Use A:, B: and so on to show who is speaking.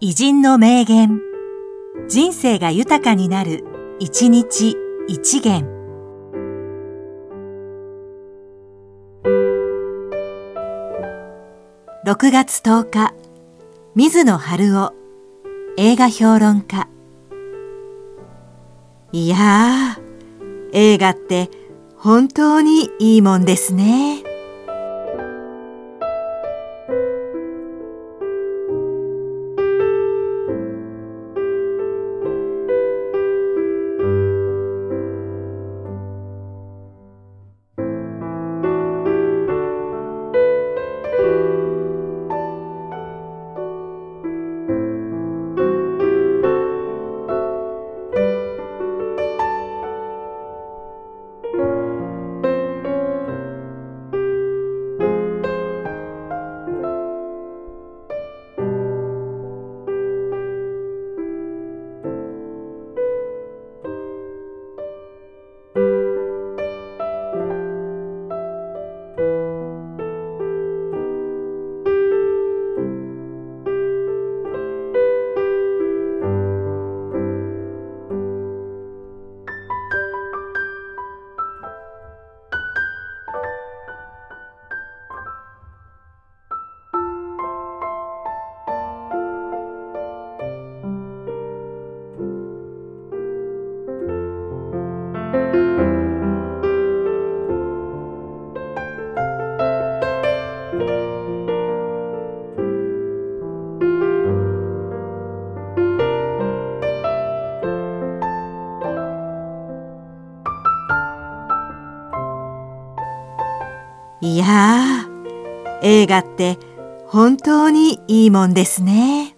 A: 偉人の名言。人生が豊かになる、一日一元。6月10日、水野春夫、映画評論家。いやー、映画って本当にいいもんですね。いや、映画って本当にいいもんですね。